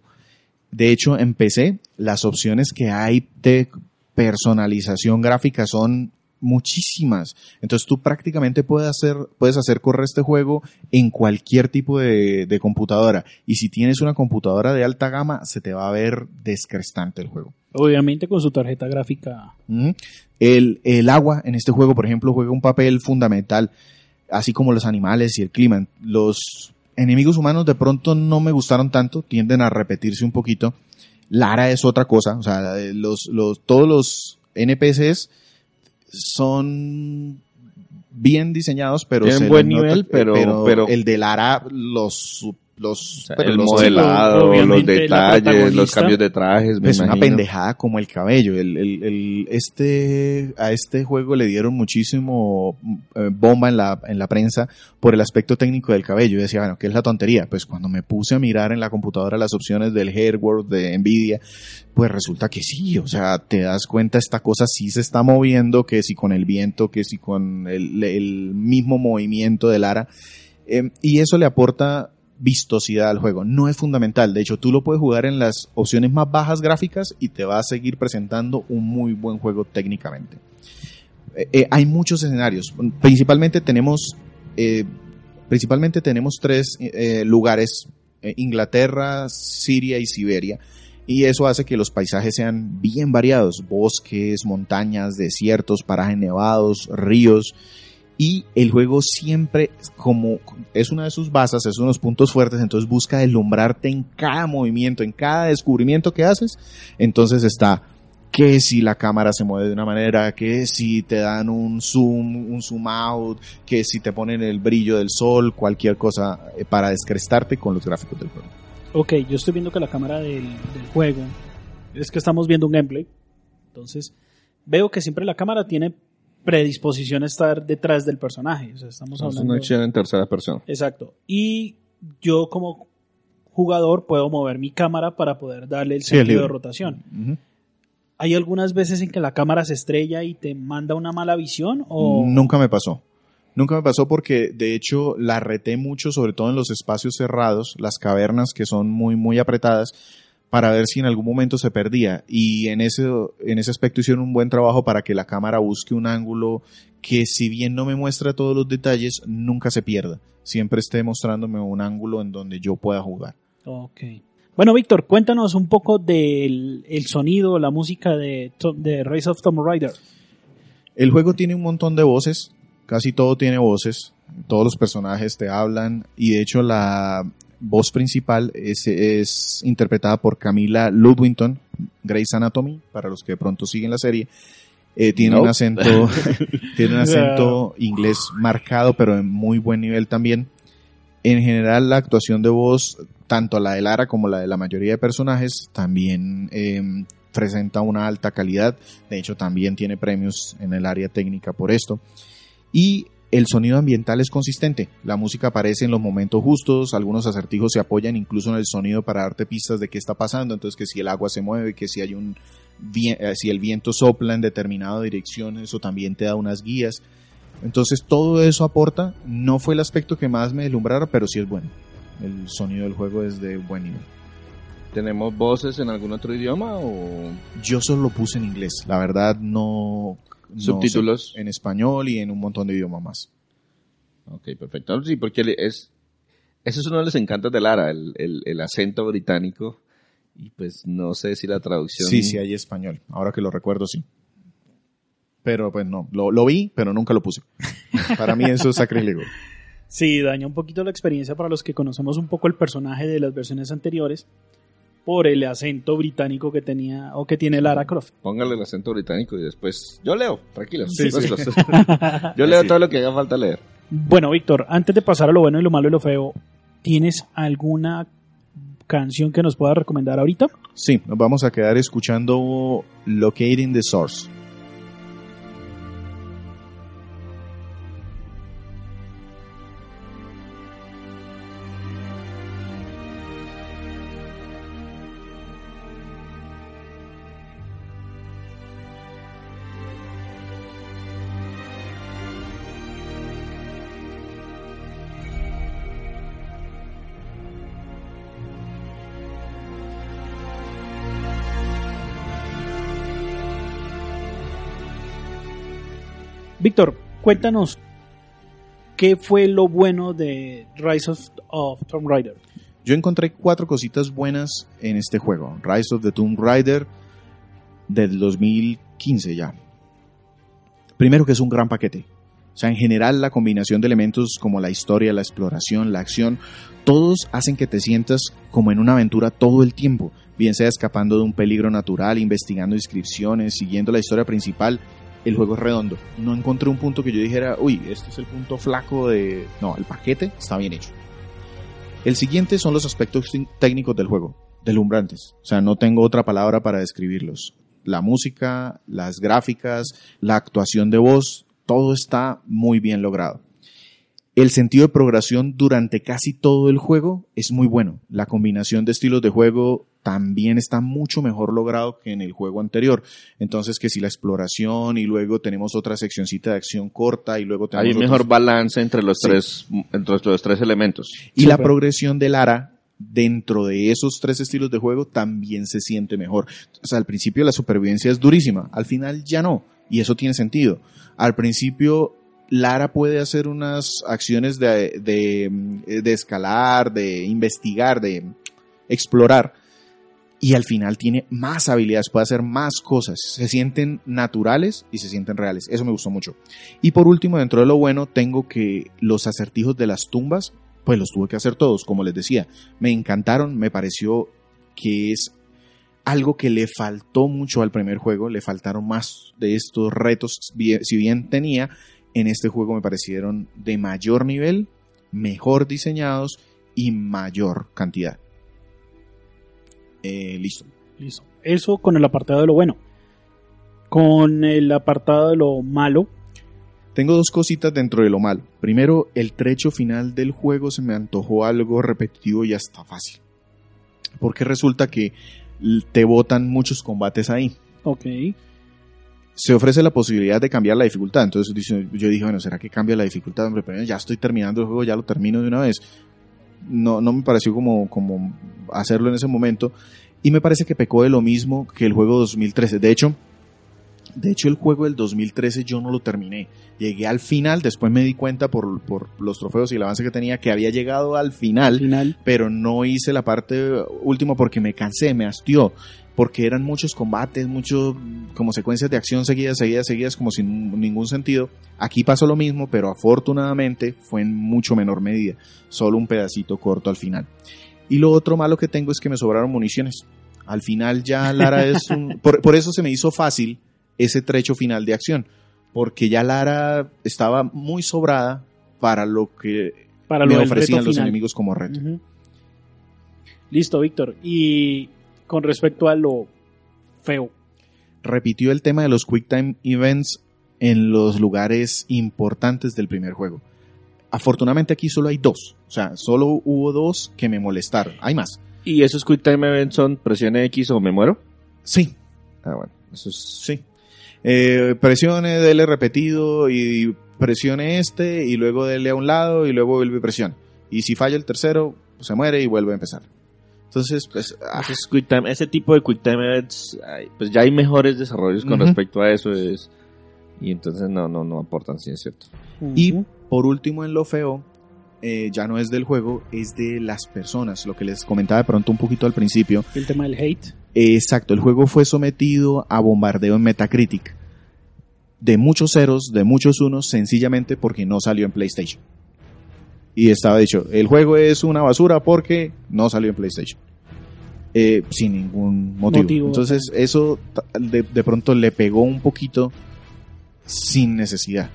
[SPEAKER 2] De hecho, en las opciones que hay de personalización gráfica son muchísimas. Entonces tú prácticamente puedes hacer, puedes hacer correr este juego en cualquier tipo de, de computadora. Y si tienes una computadora de alta gama, se te va a ver descrestante el juego.
[SPEAKER 1] Obviamente con su tarjeta gráfica.
[SPEAKER 2] El, el agua en este juego, por ejemplo, juega un papel fundamental, así como los animales y el clima. Los enemigos humanos de pronto no me gustaron tanto, tienden a repetirse un poquito. Lara es otra cosa, o sea, los, los, todos los NPCs son bien diseñados, pero
[SPEAKER 3] Tienen buen
[SPEAKER 2] nota
[SPEAKER 3] nivel, pero- pero-
[SPEAKER 2] el de Lara los los,
[SPEAKER 3] O sea,
[SPEAKER 2] pero
[SPEAKER 3] el
[SPEAKER 2] los-
[SPEAKER 3] modelado, los detalles, los cambios de trajes, me
[SPEAKER 2] es una pendejada como el cabello. El, el- el- este, a este juego le dieron muchísimo eh, bomba en la, en la prensa por el aspecto técnico del cabello. Yo decía, bueno, ¿qué es la tontería? Pues cuando me puse a mirar en la computadora las opciones del Hairwork de Nvidia, pues resulta que sí, o sea, te das cuenta, esta cosa sí se está moviendo, que si con el viento, que si con el, el mismo movimiento de Lara. Eh, y eso le aporta vistosidad al juego. No es fundamental. De hecho, tú lo puedes jugar en las opciones más bajas gráficas y te va a seguir presentando un muy buen juego técnicamente. Eh, eh, hay muchos escenarios. Principalmente tenemos, eh, principalmente tenemos tres lugares: Inglaterra, Siria y Siberia. Y eso hace que los paisajes sean bien variados: bosques, montañas, desiertos, parajes nevados, ríos y el juego siempre como es una de sus bases, es uno de los puntos fuertes, entonces busca deslumbrarte en cada movimiento, en cada descubrimiento que haces, entonces está que si la cámara se mueve de una manera, que si te dan un zoom, un zoom out, que si te ponen el brillo del sol, cualquier cosa eh, para descrestarte con los gráficos del juego.
[SPEAKER 1] Ok, yo estoy viendo que la cámara del, del juego es que estamos viendo un gameplay. Entonces, veo que siempre la cámara tiene predisposición a estar detrás del personaje. O sea, estamos
[SPEAKER 3] Es
[SPEAKER 1] hablando.
[SPEAKER 3] una acción en tercera persona.
[SPEAKER 1] Exacto. Y yo como jugador puedo mover mi cámara para poder darle el
[SPEAKER 2] Sí, es
[SPEAKER 1] sentido de rotación. ¿Hay algunas veces en que la cámara se estrella y te manda una mala visión? O...
[SPEAKER 2] Nunca me pasó. Nunca me pasó porque de hecho la reté mucho, sobre todo en los espacios cerrados, las cavernas que son muy, muy apretadas, para ver si en algún momento se perdía. Y en ese, en ese aspecto hicieron un buen trabajo para que la cámara busque un ángulo que si bien no me muestra todos los detalles, nunca se pierda. Siempre esté mostrándome un ángulo en donde yo pueda jugar.
[SPEAKER 1] Ok. Bueno, Víctor, cuéntanos un poco del el sonido, la música de, de Race of Tomb Raider.
[SPEAKER 2] El juego tiene un montón de voces, casi todo tiene voces, todos los personajes te hablan y de hecho la voz principal es, es interpretada por Camila Ludwington, Grey's Anatomy, para los que de pronto siguen la serie. Eh, tiene un acento, tiene un acento inglés marcado, pero en muy buen nivel también. En general, la actuación de voz tanto la de Lara como la de la mayoría de personajes también eh, presenta una alta calidad. De hecho, también tiene premios en el área técnica por esto. Y el sonido ambiental es consistente. La música aparece en los momentos justos, algunos acertijos se apoyan incluso en el sonido para darte pistas de qué está pasando, entonces que si el agua se mueve, que si hay un eh, si el viento sopla en determinada dirección, eso también te da unas guías. Entonces todo eso aporta, no fue el aspecto que más me deslumbrara, pero sí es bueno. El sonido del juego es de buen nivel.
[SPEAKER 3] ¿Tenemos voces en algún otro idioma o
[SPEAKER 2] Yo solo lo puse en inglés, la verdad no... no
[SPEAKER 3] subtítulos?
[SPEAKER 2] sé, en español y en un montón de idiomas más.
[SPEAKER 3] Ok, perfecto. Sí, porque es, eso es uno de los encantos de Lara, el, el, el acento británico. Y pues no sé si la traducción...
[SPEAKER 2] Sí, sí hay español. Ahora que lo recuerdo, sí. Pero pues no, lo, lo vi, pero nunca lo puse. Para mí eso es sacrílego.
[SPEAKER 1] Sí, daña un poquito la experiencia para los que conocemos un poco el personaje de las versiones anteriores por el acento británico que tenía o que tiene Lara Croft.
[SPEAKER 3] Póngale el acento británico y después... Yo leo, tranquilo.
[SPEAKER 2] Sí, sí.
[SPEAKER 3] Yo leo
[SPEAKER 2] Sí.
[SPEAKER 3] todo lo que haga falta leer.
[SPEAKER 1] Bueno, Víctor, antes de pasar a lo bueno y lo malo y lo feo, ¿tienes alguna canción que nos pueda recomendar ahorita?
[SPEAKER 2] Sí, nos vamos a quedar escuchando Locating the Source.
[SPEAKER 1] Cuéntanos qué fue lo bueno de Rise of, of Tomb Raider.
[SPEAKER 2] Yo encontré cuatro cositas buenas en este juego. Rise of the Tomb Raider del 2015 ya. Primero que es un gran paquete. O sea, en general la combinación de elementos como la historia, la exploración, la acción, todos hacen que te sientas como en una aventura todo el tiempo. Bien sea escapando de un peligro natural, investigando inscripciones, siguiendo la historia principal. El juego es redondo. No encontré un punto que yo dijera, uy, este es el punto flaco de... No, el paquete está bien hecho. El siguiente son los aspectos técnicos del juego, deslumbrantes. O sea, no tengo otra palabra para describirlos. La música, las gráficas, la actuación de voz, todo está muy bien logrado. El sentido de progresión durante casi todo el juego es muy bueno. La combinación de estilos de juego también está mucho mejor logrado que en el juego anterior. Entonces, que si la exploración y luego tenemos otra seccioncita de acción corta y luego tenemos
[SPEAKER 3] Hay un
[SPEAKER 2] otros-
[SPEAKER 3] mejor balance entre los
[SPEAKER 2] Sí.
[SPEAKER 3] tres entre los tres elementos.
[SPEAKER 2] y la progresión de Lara dentro de esos tres estilos de juego también se siente mejor. O sea, al principio la supervivencia es durísima, al final ya no, y eso tiene sentido. Al principio Lara puede hacer unas acciones de, de, de escalar, de investigar, de explorar, y al final tiene más habilidades, puede hacer más cosas, se sienten naturales y se sienten reales. Eso me gustó mucho. Y por último, dentro de lo bueno, tengo que los acertijos de las tumbas pues los tuve que hacer todos, como les decía. Me encantaron, me pareció que es algo que le faltó mucho al primer juego, le faltaron más de estos retos, si bien tenía, en este juego me parecieron de mayor nivel, mejor diseñados y mayor cantidad. Eh, listo.
[SPEAKER 1] Listo. Eso con el apartado de lo bueno. Con el apartado de lo malo,
[SPEAKER 2] Tengo dos cositas dentro de lo malo. Primero, el trecho final del juego se me antojó algo repetitivo y hasta fácil. Porque resulta que te botan muchos combates ahí.
[SPEAKER 1] ok.
[SPEAKER 2] Se ofrece la posibilidad de cambiar la dificultad. Entonces yo dije, bueno, ¿será que cambia la dificultad? Hombre, pero ya estoy terminando el juego, ya lo termino de una vez. No, no me pareció como, como hacerlo en ese momento. Y me parece que pecó de lo mismo que el juego 2013. De hecho, de hecho el juego del 2013 yo no lo terminé. Llegué al final, después me di cuenta por, por los trofeos y el avance que tenía que había llegado al
[SPEAKER 1] Al
[SPEAKER 2] final,
[SPEAKER 1] final,
[SPEAKER 2] pero no hice la parte última porque me cansé, me hastió, porque eran muchos combates, muchos como secuencias de acción seguidas, seguidas, seguidas, como sin ningún sentido. Aquí pasó lo mismo, pero afortunadamente fue en mucho menor medida, solo un pedacito corto al final. Y lo otro malo que tengo es que me sobraron municiones. Al final ya Lara es un... Por, por eso se me hizo fácil ese trecho final de acción, porque ya Lara estaba muy sobrada para lo que
[SPEAKER 1] para
[SPEAKER 2] me ofrecían los
[SPEAKER 1] final.
[SPEAKER 2] enemigos como reto.
[SPEAKER 1] Listo, Víctor. Y con respecto a lo feo.
[SPEAKER 2] repitió el tema de los Quick Time Events en los lugares importantes del primer juego. Afortunadamente aquí solo hay dos. O sea, solo hubo dos que me molestaron. Hay más.
[SPEAKER 3] ¿Y esos Quick Time Events son presione X o me muero?
[SPEAKER 2] Sí,
[SPEAKER 3] Ah, bueno. Eso es...
[SPEAKER 2] sí. Eh, presione, dele repetido y presione este y luego dele a un lado y luego vuelve y presione. Y si falla el tercero, pues se muere y vuelve a empezar. Entonces, pues, ah,
[SPEAKER 3] Esos quick time- ese tipo de Quick Time Events, pues ya hay mejores desarrollos con respecto a eso. Es, y entonces no, no, no aportan, sí es cierto.
[SPEAKER 2] Y por último, en lo feo, eh, ya no es del juego, es de las personas. Lo que les comentaba de pronto un poquito al principio.
[SPEAKER 1] el tema del hate.
[SPEAKER 2] Eh, exacto, el juego fue sometido a bombardeo en Metacritic. De muchos ceros, de muchos unos, sencillamente porque no salió en PlayStation. Y estaba dicho, el juego es una basura porque no salió en PlayStation. Eh, sin ningún motivo.
[SPEAKER 1] Motivo,
[SPEAKER 2] Entonces eso de, de pronto le pegó un poquito sin necesidad.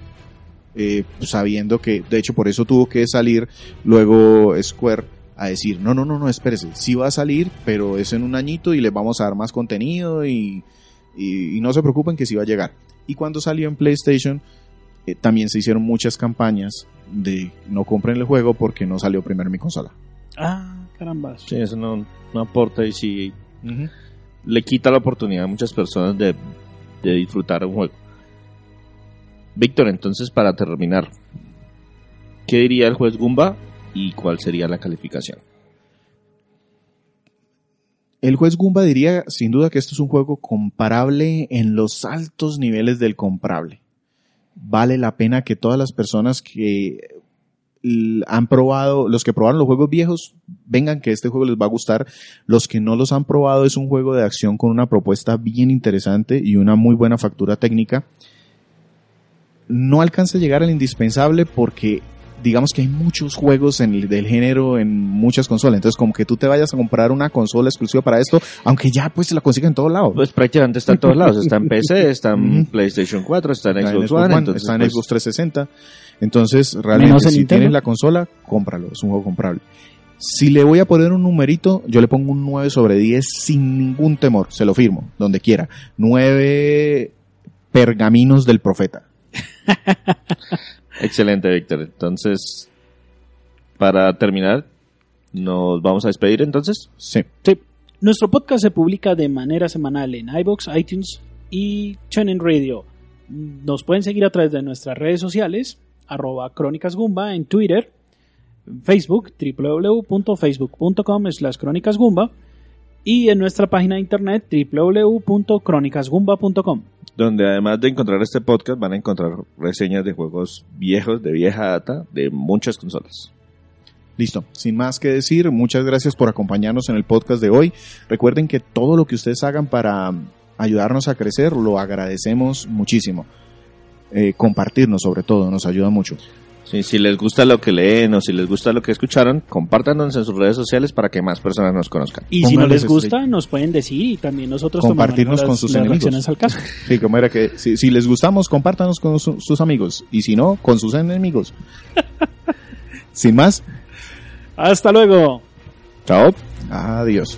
[SPEAKER 2] Eh, sabiendo que, de hecho, por eso tuvo que salir luego Square a decir, no, no, no, no, espérese, sí va a salir, pero es en un añito y le vamos a dar más contenido y, y- y no se preocupen que sí va a llegar. Y cuando salió en PlayStation, eh, también se hicieron muchas campañas de no compren el juego porque no salió primero en mi consola.
[SPEAKER 1] Ah, caramba.
[SPEAKER 3] Sí, eso no, no aporta y sí le quita la oportunidad a muchas personas de, de disfrutar un juego. Víctor, entonces para terminar, ¿qué diría el juez Gumba y cuál sería la calificación?
[SPEAKER 2] El juez Goomba diría sin duda que esto es un juego comparable en los altos niveles del comprable. Vale la pena que todas las personas que han probado, los que probaron los juegos viejos, vengan que este juego les va a gustar. Los que no los han probado es un juego de acción con una propuesta bien interesante y una muy buena factura técnica. No alcanza a llegar al indispensable porque digamos que hay muchos juegos en el, del género en muchas consolas. Entonces, como que tú te vayas a comprar una consola exclusiva para esto, aunque ya pues se la consiguen en todos lados.
[SPEAKER 3] Pues prácticamente está en todos lados. Está en PC, está en. PlayStation 4, está en
[SPEAKER 2] Está en
[SPEAKER 3] Xbox One.
[SPEAKER 2] One,
[SPEAKER 3] entonces,
[SPEAKER 2] está en
[SPEAKER 3] pues,
[SPEAKER 2] Xbox 360. Entonces, realmente,
[SPEAKER 1] en
[SPEAKER 2] si tienes la consola, cómpralo. Es un juego comprable. Si le voy a poner un numerito, yo le pongo un 9 sobre 10 sin ningún temor. Se lo firmo, donde quiera. 9 pergaminos del profeta.
[SPEAKER 3] Excelente, Víctor. Entonces, para terminar, nos vamos a despedir entonces.
[SPEAKER 2] Sí.
[SPEAKER 1] Sí. Nuestro podcast se publica de manera semanal en iBox, iTunes y TuneIn Radio. Nos pueden seguir a través de nuestras redes sociales, arroba Crónicas Gumba en Twitter, Facebook, www.facebook.com slash Crónicas y en nuestra página de internet www.crónicasgumba.com.
[SPEAKER 3] donde además de encontrar este podcast van a encontrar reseñas de juegos viejos, de vieja data, de muchas consolas.
[SPEAKER 2] Listo. Sin más que decir, muchas gracias por acompañarnos en el podcast de hoy. Recuerden que todo lo que ustedes hagan para ayudarnos a crecer lo agradecemos muchísimo. Eh, compartirnos sobre todo nos ayuda mucho.
[SPEAKER 3] Sí, si les gusta lo que leen o si les gusta lo que escucharon, compártanos en sus redes sociales para que más personas nos conozcan.
[SPEAKER 1] Y si no les gusta,
[SPEAKER 2] estrella.
[SPEAKER 1] nos pueden decir y también nosotros
[SPEAKER 2] Compartirnos con
[SPEAKER 1] las-
[SPEAKER 2] sus
[SPEAKER 1] las
[SPEAKER 2] enemigos.
[SPEAKER 1] reacciones al caso.
[SPEAKER 2] Sí, como era que si, si les gustamos, compártanos con su- sus amigos. Y si no, con sus enemigos. Sin más,
[SPEAKER 1] Hasta luego.
[SPEAKER 3] Chao.
[SPEAKER 2] adiós.